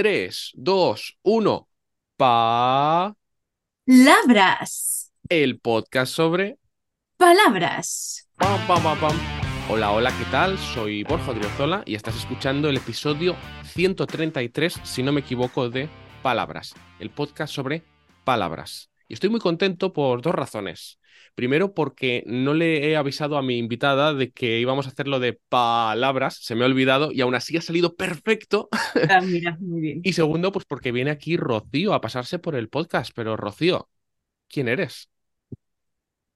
3, 2, 1. Pa. Labras. El podcast sobre. Palabras. Pam, pam, pam, pam. Hola, hola, ¿qué tal? Soy Borja Driozola y estás escuchando el episodio 133, si no me equivoco, de Palabras, el podcast sobre palabras. Y estoy muy contento por dos razones. Primero, porque no le he avisado a mi invitada de que íbamos a hacerlo de palabras, se me ha olvidado y aún así ha salido perfecto. Ah, mira, muy bien. Y segundo, pues porque viene aquí Rocío a pasarse por el podcast. Pero Rocío, ¿quién eres?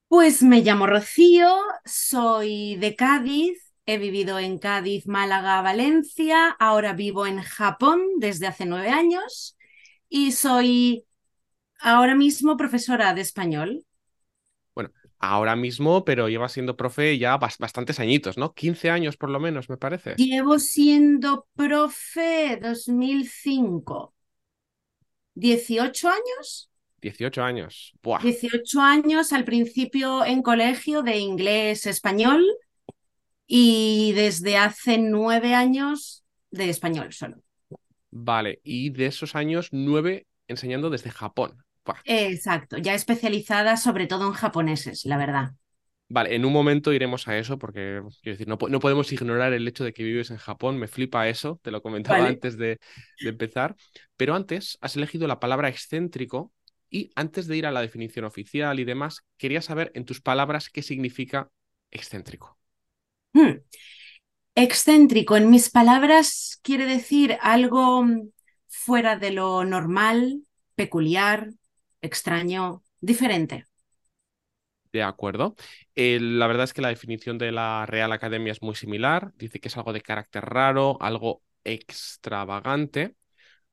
Pues me llamo Rocío, soy de Cádiz, he vivido en Cádiz, Málaga, Valencia, ahora vivo en Japón desde hace nueve años y soy ahora mismo profesora de español. Ahora mismo, pero lleva siendo profe ya bas- bastantes añitos, ¿no? 15 años por lo menos, me parece. Llevo siendo profe 2005. ¿18 años? 18 años. Buah. 18 años al principio en colegio de inglés español y desde hace nueve años de español solo. Vale, y de esos años, nueve enseñando desde Japón. Exacto, ya especializada sobre todo en japoneses, la verdad. Vale, en un momento iremos a eso, porque quiero decir, no, no podemos ignorar el hecho de que vives en Japón. Me flipa eso, te lo comentaba Vale. antes de, de empezar. Pero antes has elegido la palabra excéntrico y antes de ir a la definición oficial y demás, quería saber en tus palabras qué significa excéntrico. Hmm. Excéntrico, en mis palabras, quiere decir algo fuera de lo normal, peculiar, extraño, diferente. De acuerdo. Eh, la verdad es que la definición de la Real Academia es muy similar. Dice que es algo de carácter raro, algo extravagante.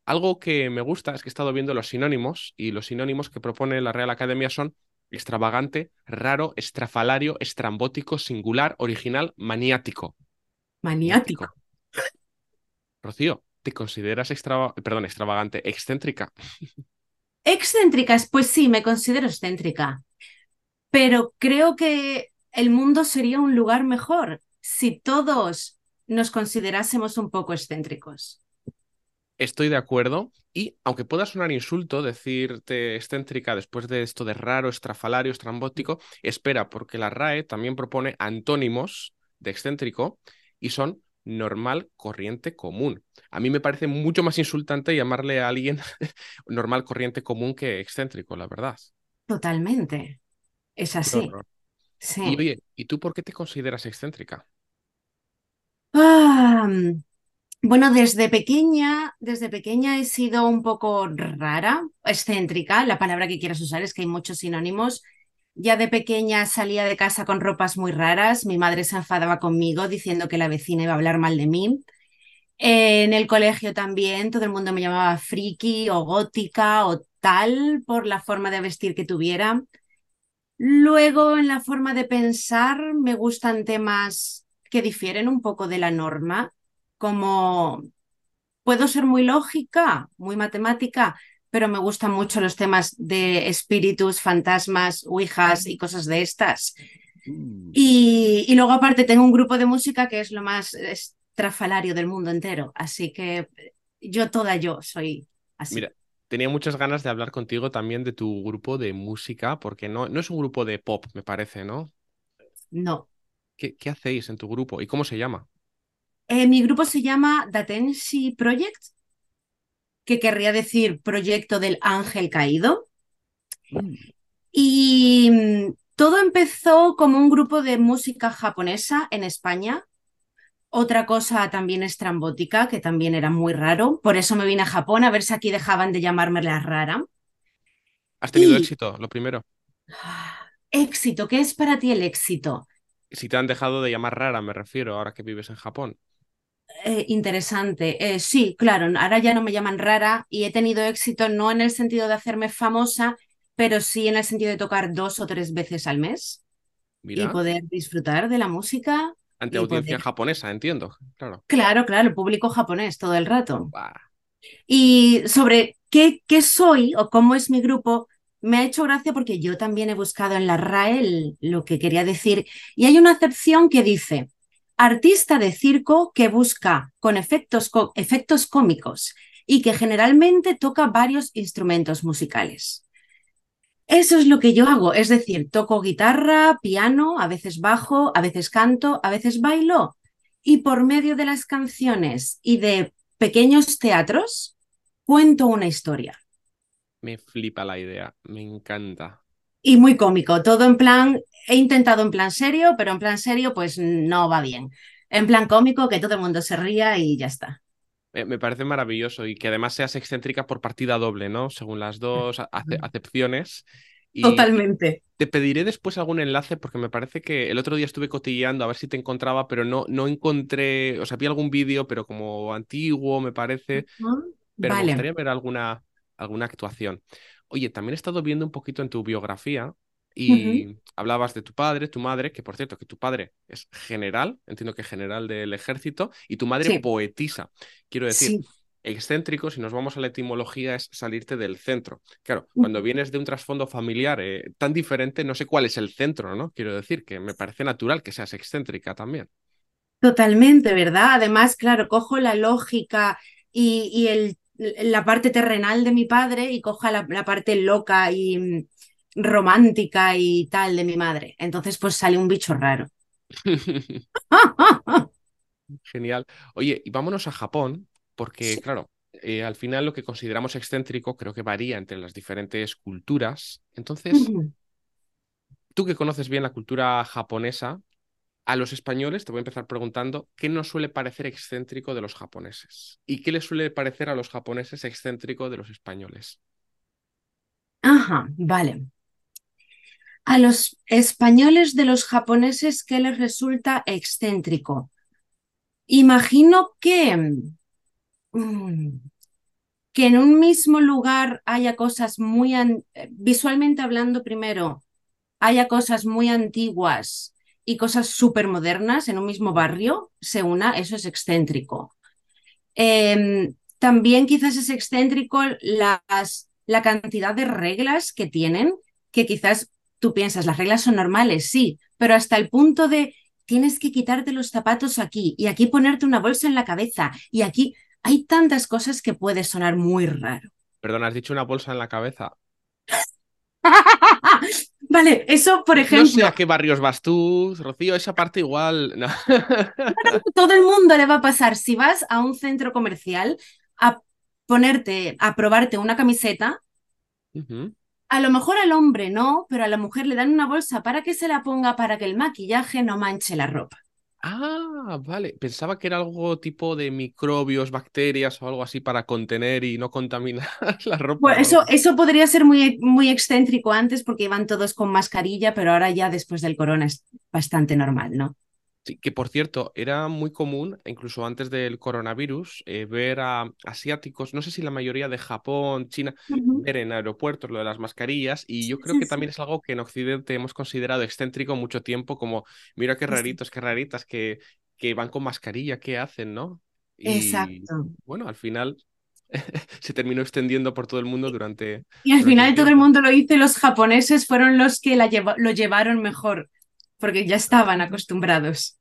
Algo que me gusta es que he estado viendo los sinónimos y los sinónimos que propone la Real Academia son extravagante, raro, estrafalario, estrambótico, singular, original, maniático. Maniático. Rocío, ¿te consideras extrava- perdón, extravagante, excéntrica? Excéntricas, pues sí, me considero excéntrica, pero creo que el mundo sería un lugar mejor si todos nos considerásemos un poco excéntricos. Estoy de acuerdo. Y aunque pueda sonar insulto decirte excéntrica después de esto de raro, estrafalario, estrambótico, espera, porque la RAE también propone antónimos de excéntrico y son normal, corriente, común. A mí me parece mucho más insultante llamarle a alguien normal, corriente, común que excéntrico, la verdad. Totalmente. Es así. Y Sí. oye, ¿y tú por qué te consideras excéntrica? Ah, bueno, desde pequeña, desde pequeña he sido un poco rara, excéntrica, la palabra que quieras usar es que hay muchos sinónimos. Ya de pequeña salía de casa con ropas muy raras, mi madre se enfadaba conmigo diciendo que la vecina iba a hablar mal de mí. En el colegio también todo el mundo me llamaba friki o gótica o tal por la forma de vestir que tuviera. Luego, en la forma de pensar, me gustan temas que difieren un poco de la norma, como puedo ser muy lógica, muy matemática, pero me gustan mucho los temas de espíritus, fantasmas, ouijas y cosas de estas. Y, y luego aparte tengo un grupo de música que es lo más estrafalario del mundo entero, así que yo toda yo soy así. Mira, tenía muchas ganas de hablar contigo también de tu grupo de música, porque no, no es un grupo de pop, me parece, ¿no? No. ¿Qué, qué hacéis en tu grupo y cómo se llama? Eh, mi grupo se llama Datenshi Project, que querría decir Proyecto del Ángel Caído. Y mm, todo empezó como un grupo de música japonesa en España. Otra cosa también estrambótica, que también era muy raro. Por eso me vine a Japón a ver si aquí dejaban de llamarme la rara. ¿Has tenido Y éxito? Lo primero. éxito, ¿qué es para ti el éxito? Si te han dejado de llamar rara, me refiero, ahora que vives en Japón. Eh, interesante. Eh, sí, claro, ahora ya no me llaman rara y he tenido éxito no en el sentido de hacerme famosa, pero sí en el sentido de tocar dos o tres veces al mes y poder disfrutar de la música ante audiencia poder... japonesa, entiendo. Claro. Claro, claro, el público japonés todo el rato. Y sobre qué, qué soy o cómo es mi grupo, me ha hecho gracia porque yo también he buscado en la RAE lo que quería decir y hay una acepción que dice artista de circo que busca con efectos, efectos cómicos y que generalmente toca varios instrumentos musicales. Eso es lo que yo hago, es decir, toco guitarra, piano, a veces bajo, a veces canto, a veces bailo y por medio de las canciones y de pequeños teatros cuento una historia. Me flipa la idea, me encanta. Y muy cómico, todo en plan, he intentado en plan serio, pero en plan serio pues no va bien. En plan cómico, que todo el mundo se ría y ya está. Me parece maravilloso y que además seas excéntrica por partida doble, ¿no? Según las dos acepciones. Totalmente. Te pediré después algún enlace porque me parece que el otro día estuve cotilleando a ver si te encontraba, pero no, no encontré, o sea, vi algún vídeo, pero como antiguo, me parece. Pero me gustaría ver alguna, alguna actuación. Oye, también he estado viendo un poquito en tu biografía y hablabas de tu padre, tu madre, que por cierto, que tu padre es general, entiendo que general del ejército, y tu madre poetisa. Quiero decir, excéntrico, si nos vamos a la etimología, es salirte del centro. Claro, cuando vienes de un trasfondo familiar eh, tan diferente, no sé cuál es el centro, ¿no? Quiero decir que me parece natural que seas excéntrica también. Totalmente, ¿verdad? Además, claro, cojo la lógica y, el, la parte terrenal de mi padre y cojo la, la parte loca y mm, romántica y tal de mi madre. Entonces, pues sale un bicho raro. Genial. Oye, y vámonos a Japón, porque, claro, eh, al final lo que consideramos excéntrico creo que varía entre las diferentes culturas. Entonces, tú que conoces bien la cultura japonesa, a los españoles te voy a empezar preguntando qué nos suele parecer excéntrico de los japoneses y qué les suele parecer a los japoneses excéntrico de los españoles. Ajá, vale. A los españoles de los japoneses, ¿qué les resulta excéntrico? Imagino que Mm. que en un mismo lugar haya cosas muy, visualmente hablando primero, haya cosas muy antiguas y cosas súper modernas en un mismo barrio, se una, eso es excéntrico. Em, también quizás es excéntrico las, la cantidad de reglas que tienen, que quizás tú piensas, las reglas son normales, sí, pero hasta el punto de tienes que quitarte los zapatos aquí y aquí ponerte una bolsa en la cabeza y aquí hay tantas cosas que puede sonar muy raro. Perdón, has dicho una bolsa en la cabeza. vale, eso por ejemplo. No sé a qué barrios vas tú, Rocío, esa parte igual. Todo el mundo le va a pasar. Si vas a un centro comercial a ponerte, a probarte una camiseta, a lo mejor al hombre no, pero a la mujer le dan una bolsa para que se la ponga para que el maquillaje no manche la ropa. Ah, vale. Pensaba que era algo tipo de microbios, bacterias o algo así para contener y no contaminar la ropa. Bueno, eso, eso podría ser muy, muy excéntrico antes porque iban todos con mascarilla, pero ahora ya después del corona es bastante normal, ¿no? Sí, que por cierto, era muy común, incluso antes del coronavirus, eh, ver a asiáticos, no sé si la mayoría de Japón, China, ver en aeropuertos lo de las mascarillas, y yo creo que también es algo que en Occidente hemos considerado excéntrico mucho tiempo, como, mira qué raritos, qué raritas, que, que van con mascarilla, ¿qué hacen, no? Y, Exacto. Bueno, al final se terminó extendiendo por todo el mundo durante... Y al final todo el mundo lo hizo y los japoneses fueron los que la lo llevaron mejor porque ya estaban acostumbrados.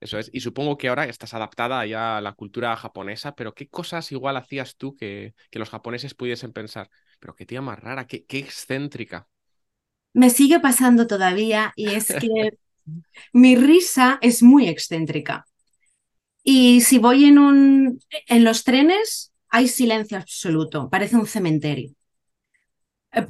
Eso es, y supongo que ahora estás adaptada ya a la cultura japonesa, pero ¿qué cosas igual hacías tú que, que los japoneses pudiesen pensar? Pero qué tía más rara, qué, qué excéntrica. Me sigue pasando todavía y es que mi risa es muy excéntrica. Y si voy en, un, en los trenes, hay silencio absoluto, parece un cementerio. Eh,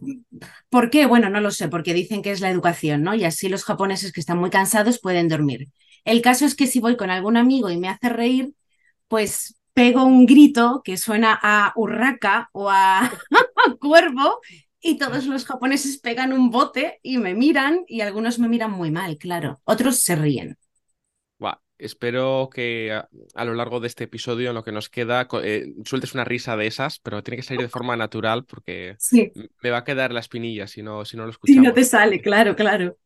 ¿Por qué? Bueno, no lo sé, porque dicen que es la educación, ¿no? Y así los japoneses que están muy cansados pueden dormir. El caso es que si voy con algún amigo y me hace reír, pues pego un grito que suena a urraca o a cuervo y todos los japoneses pegan un bote y me miran y algunos me miran muy mal, claro. Otros se ríen. Espero que a, lo largo de este episodio, en lo que nos queda, eh, sueltes una risa de esas, pero tiene que salir de forma natural porque me va a quedar la espinilla si no, si no lo escuchamos. Si no te sale, claro, claro.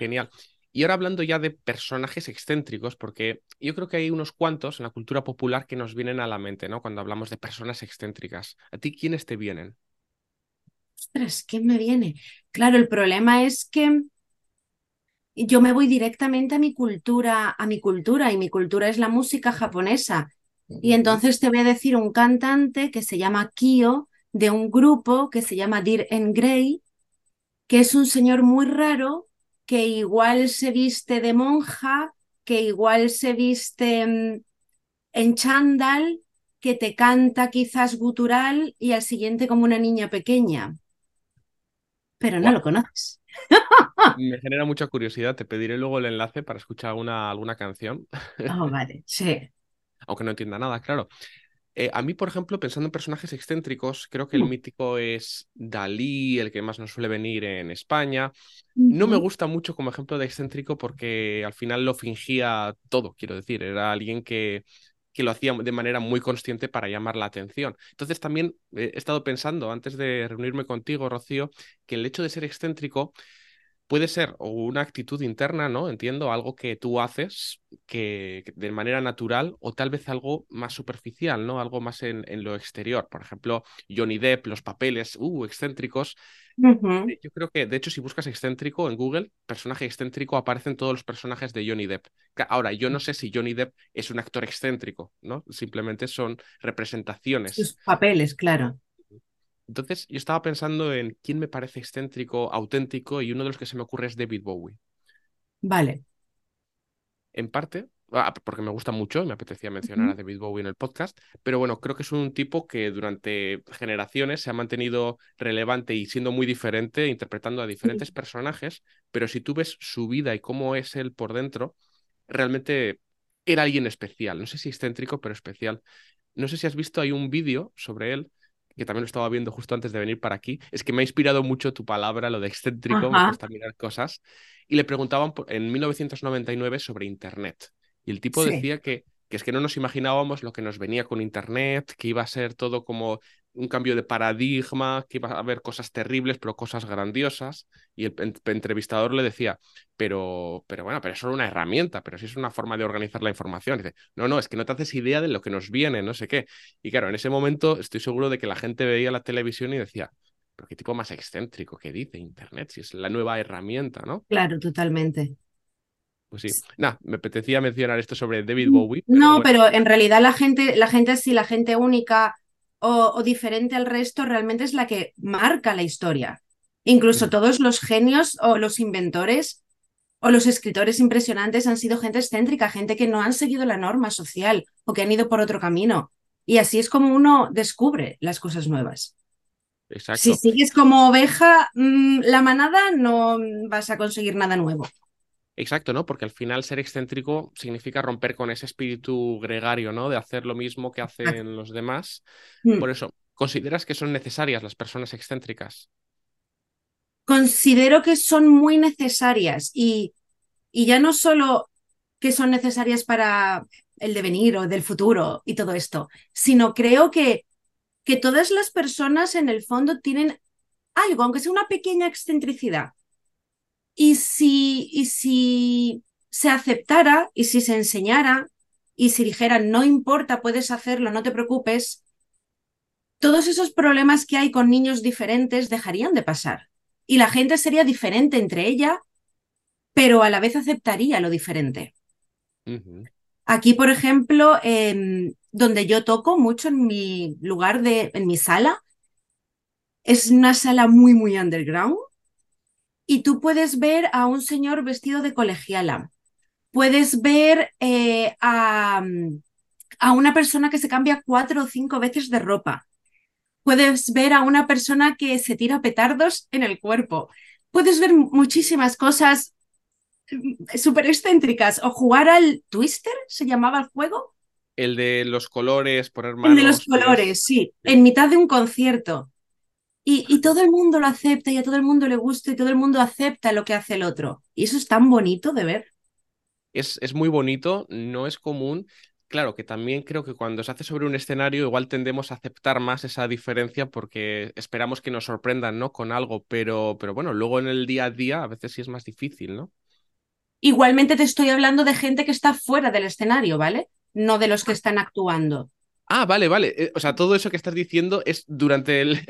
Genial. Y ahora hablando ya de personajes excéntricos, porque yo creo que hay unos cuantos en la cultura popular que nos vienen a la mente, ¿no? Cuando hablamos de personas excéntricas. ¿A ti quiénes te vienen? Ostras, ¿quién me viene? Claro, el problema es que yo me voy directamente a mi cultura, a mi cultura, y mi cultura es la música japonesa. Y entonces te voy a decir un cantante que se llama Kio, de un grupo que se llama Dear en Grey, que es un señor muy raro que igual se viste de monja, que igual se viste mm, en chándal, que te canta quizás gutural y al siguiente como una niña pequeña. Pero no lo conoces. Me genera mucha curiosidad. Te pediré luego el enlace para escuchar alguna, alguna canción. Oh, vale, sí. Aunque no entienda nada, claro. Eh, a mí, por ejemplo, pensando en personajes excéntricos, creo que el Mm. mítico es Dalí, el que más nos suele venir en España. No me gusta mucho como ejemplo de excéntrico porque al final lo fingía todo, quiero decir, era alguien que, que lo hacía de manera muy consciente para llamar la atención. Entonces también eh, he estado pensando, antes de reunirme contigo, Rocío, que el hecho de ser excéntrico puede ser o una actitud interna, ¿no? Entiendo, algo que tú haces que, que de manera natural o tal vez algo más superficial, ¿no? Algo más en, en lo exterior. Por ejemplo, Johnny Depp, los papeles, uh, excéntricos. Eh, Yo creo que, de hecho, si buscas excéntrico en Google, personaje excéntrico, aparecen todos los personajes de Johnny Depp. Ahora, yo no sé si Johnny Depp es un actor excéntrico, ¿no? Simplemente son representaciones. Sus papeles, claro. Entonces, yo estaba pensando en quién me parece excéntrico, auténtico, y uno de los que se me ocurre es David Bowie. Vale. En parte, ah, porque me gusta mucho y me apetecía mencionar a. David Bowie en el podcast, pero bueno, creo que es un tipo que durante generaciones se ha mantenido relevante y siendo muy diferente, interpretando a diferentes personajes, pero si tú ves su vida y cómo es él por dentro, realmente era alguien especial. No sé si excéntrico, pero especial. No sé si has visto, hay un vídeo sobre él, que también lo estaba viendo justo antes de venir para aquí. Es que me ha inspirado mucho tu palabra, lo de excéntrico, me Ajá. a mirar cosas. Y le preguntaban en 1999 sobre Internet. Y el tipo Sí. decía que, que es que no nos imaginábamos lo que nos venía con Internet, que iba a ser todo como un cambio de paradigma, que iba a haber cosas terribles, pero cosas grandiosas. Y el en- entrevistador le decía, pero, pero bueno, pero es solo una herramienta, pero si es una forma de organizar la información. Dice, no, no, es que no te haces idea de lo que nos viene, no sé qué. Y claro, en ese momento estoy seguro de que la gente veía la televisión y decía, pero qué tipo más excéntrico que dice Internet, si es la nueva herramienta, ¿no? Claro, totalmente. Pues sí. Nada, me apetecía mencionar esto sobre David Bowie, pero No, bueno, pero en realidad la gente, la gente así, la gente única o, o diferente al resto, realmente es la que marca la historia. Incluso Mm. todos los genios o los inventores o los escritores impresionantes han sido gente excéntrica, gente que no han seguido la norma social o que han ido por otro camino. Y así es como uno descubre las cosas nuevas. Si sigues como oveja, mm, la manada, no vas a conseguir nada nuevo. Exacto, ¿no? Porque al final ser excéntrico significa romper con ese espíritu gregario, ¿no? De hacer lo mismo que hacen los demás. Mm. Por eso, ¿consideras que son necesarias las personas excéntricas? Considero que son muy necesarias y, y ya no solo que son necesarias para el devenir o del futuro y todo esto, sino creo que, que todas las personas en el fondo tienen algo, aunque sea una pequeña excentricidad. Y si, y si se aceptara y si se enseñara y si dijeran, no importa, puedes hacerlo, no te preocupes, todos esos problemas que hay con niños diferentes dejarían de pasar. Y la gente sería diferente entre ella, pero a la vez aceptaría lo diferente. Aquí, por ejemplo, em, donde yo toco mucho en mi lugar de, en mi sala, es una sala muy, muy underground. Y tú puedes ver a un señor vestido de colegiala. Puedes ver eh, a, a una persona que se cambia cuatro o cinco veces de ropa. Puedes ver a una persona que se tira petardos en el cuerpo. Puedes ver muchísimas cosas mm, súper excéntricas. O jugar al Twister, se llamaba el juego. El de los colores, poner El manos. de los colores, Sí. en mitad de un concierto. Y, y todo el mundo lo acepta y a todo el mundo le gusta y todo el mundo acepta lo que hace el otro. Y eso es tan bonito de ver. Es, es muy bonito, no es común. Claro que también creo que cuando se hace sobre un escenario igual tendemos a aceptar más esa diferencia porque esperamos que nos sorprendan, ¿no? Con algo, pero, pero bueno, luego en el día a día a veces sí es más difícil, ¿no? Igualmente te estoy hablando de gente que está fuera del escenario, ¿vale? No de los que están actuando. Ah, vale, vale. Eh, o sea, todo eso que estás diciendo es durante, el,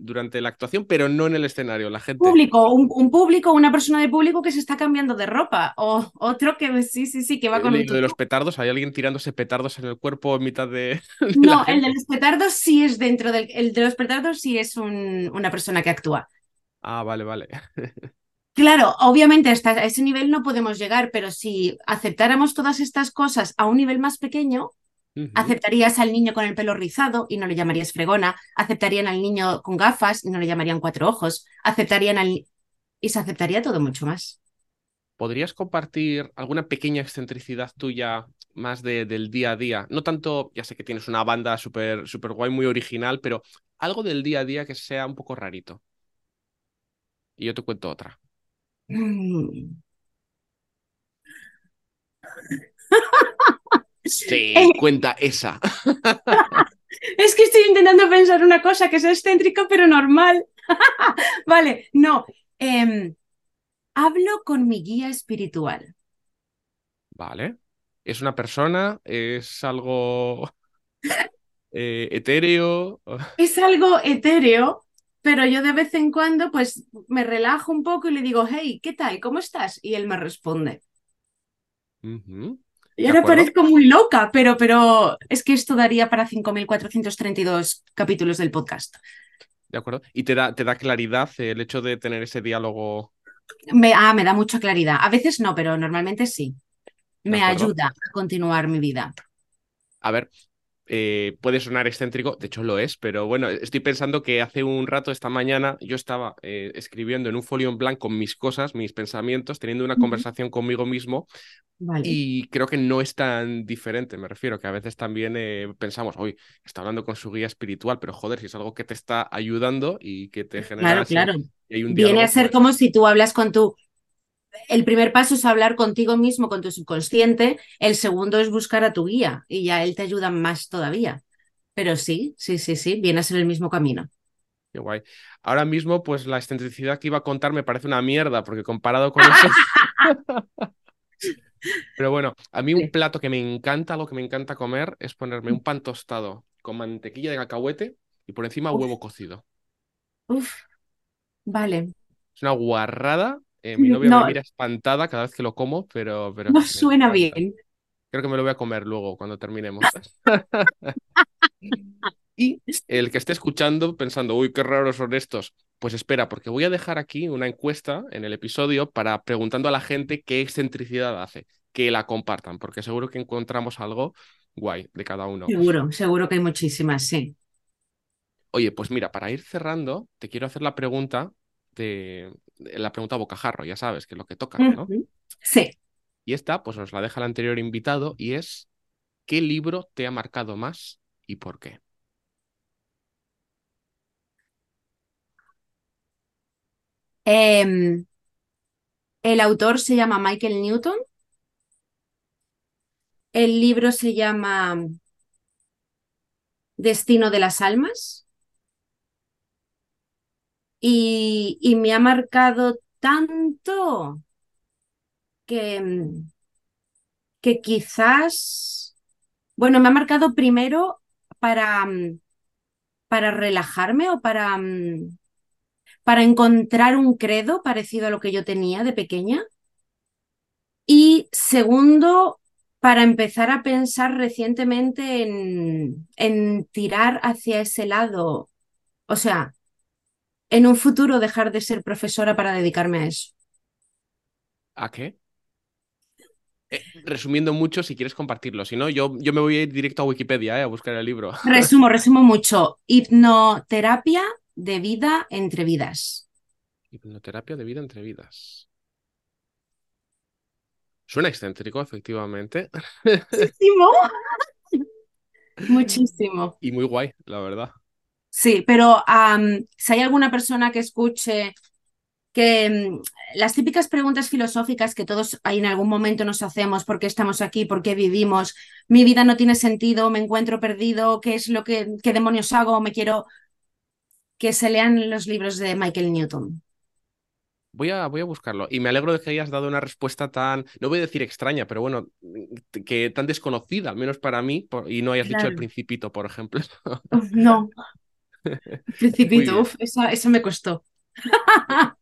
durante la actuación, pero no en el escenario, la gente. Público, un, público, una persona de público que se está cambiando de ropa. O otro que sí, sí, sí, que va con el de los petardos, ¿hay alguien tirándose petardos en el cuerpo en mitad de. no, el de los petardos sí es dentro del. El de los petardos sí es una persona que actúa. Ah, vale, vale. Claro, obviamente hasta ese nivel no podemos llegar, pero si aceptáramos todas estas cosas a un nivel más pequeño, Aceptarías al niño con el pelo rizado y no le llamarías fregona. Aceptarían al niño con gafas y no le llamarían cuatro ojos. Aceptarían al... Y se aceptaría todo mucho más. ¿Podrías compartir alguna pequeña excentricidad tuya más de, del día a día? No tanto, ya sé que tienes una banda súper super guay, muy original, pero algo del día a día que sea un poco rarito. Y yo te cuento otra. Mm. Sí, eh, cuenta esa. es que estoy intentando pensar una cosa que es excéntrica pero normal. vale, no. Em, hablo con mi guía espiritual. Vale. ¿Es una persona? ¿Es algo eh, etéreo? es algo etéreo, pero yo de vez en cuando pues me relajo un poco y le digo, hey, ¿qué tal? ¿Cómo estás? Y él me responde. Y ahora parezco muy loca, pero, pero es que esto daría para 5.432 capítulos del podcast. De acuerdo. ¿Y te da, te da claridad el hecho de tener ese diálogo? Me, ah, me da mucha claridad. A veces no, pero normalmente sí. Me ayuda a continuar mi vida. A ver, eh, puede sonar excéntrico, de hecho lo es, pero bueno, estoy pensando que hace un rato, esta mañana, yo estaba eh, escribiendo en un folio en blanco mis cosas, mis pensamientos, teniendo una conversación conmigo mismo y creo que no es tan diferente, me refiero, que a veces también eh, pensamos, hoy está hablando con su guía espiritual, pero joder, si es algo que te está ayudando y que te genera... Claro, claro. Viene a ser pues como si tú hablas con tu el primer paso es hablar contigo mismo, con tu subconsciente, el segundo es buscar a tu guía y ya él te ayuda más todavía. Pero sí, sí, sí, sí, viene a ser el mismo camino. Qué guay. Ahora mismo, pues la excentricidad que iba a contar me parece una mierda, porque comparado con eso. Pero bueno, a mí un plato que me encanta, lo que me encanta comer, es ponerme un pan tostado con mantequilla de cacahuete y por encima huevo cocido. Uf, vale. Es una guarrada, eh, mi novia me mira espantada cada vez que lo como, pero... pero no suena bien. Creo que me lo voy a comer luego cuando terminemos. y el que esté escuchando pensando, uy, qué raros son estos, pues espera, porque voy a dejar aquí una encuesta en el episodio para preguntando a la gente qué excentricidad hace, que la compartan, porque seguro que encontramos algo guay de cada uno. Seguro, seguro que hay muchísimas, sí. Oye, pues mira, para ir cerrando, te quiero hacer la pregunta de, la pregunta bocajarro, ya sabes, que es lo que toca, ¿no? Sí. Y esta, pues nos la deja el anterior invitado y es, ¿qué libro te ha marcado más y por qué? Em, el autor se llama Michael Newton. El libro se llama Destino de las Almas y, me ha marcado tanto que, mm, que quizás, bueno, me ha marcado primero para, mm, para relajarme o para, mm, para encontrar un credo parecido a lo que yo tenía de pequeña. Y segundo, para empezar a pensar recientemente en, en tirar hacia ese lado. O sea, en un futuro dejar de ser profesora para dedicarme a eso. ¿A qué? Eh, resumiendo mucho, si quieres compartirlo. Si no, yo, yo me voy a ir directo a Wikipedia eh, a buscar el libro. Resumo, resumo mucho. Hipnoterapia de vida entre vidas. Hipnoterapia de vida entre vidas. Suena excéntrico, efectivamente. Muchísimo. Muchísimo. Y muy guay, la verdad. Sí, pero si hay alguna persona que escuche que mm, las típicas preguntas filosóficas que todos en algún momento nos hacemos, ¿por qué estamos aquí? ¿Por qué vivimos? Mi vida no tiene sentido, me encuentro perdido, ¿qué es lo que, qué demonios hago? Me quiero que se lean los libros de Michael Newton. Voy a, voy a buscarlo. Y me alegro de que hayas dado una respuesta tan, no voy a decir extraña, pero bueno, que tan desconocida, al menos para mí, y no hayas dicho el principito, por ejemplo. no. Principito, uf, eso me costó.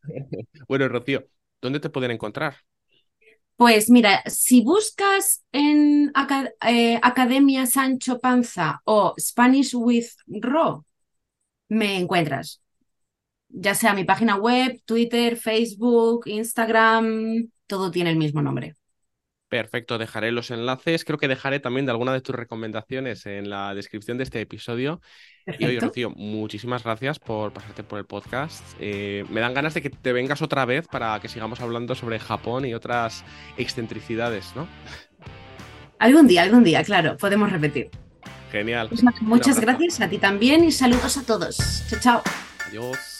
bueno, Rocío, ¿dónde te pueden encontrar? Pues mira, si buscas en eh, Academia Sancho Panza o Spanish with Ro, me encuentras. Ya sea mi página web, Twitter, Facebook, Instagram, todo tiene el mismo nombre. Perfecto, dejaré los enlaces. Creo que dejaré también de alguna de tus recomendaciones en la descripción de este episodio. Y oye, Rocío, muchísimas gracias por pasarte por el podcast. Eh, me dan ganas de que te vengas otra vez para que sigamos hablando sobre Japón y otras excentricidades, ¿no? Algún día, algún día, claro, podemos repetir. Genial. Pues muchas gracias a ti también y saludos a todos. Chao, chao. Adiós.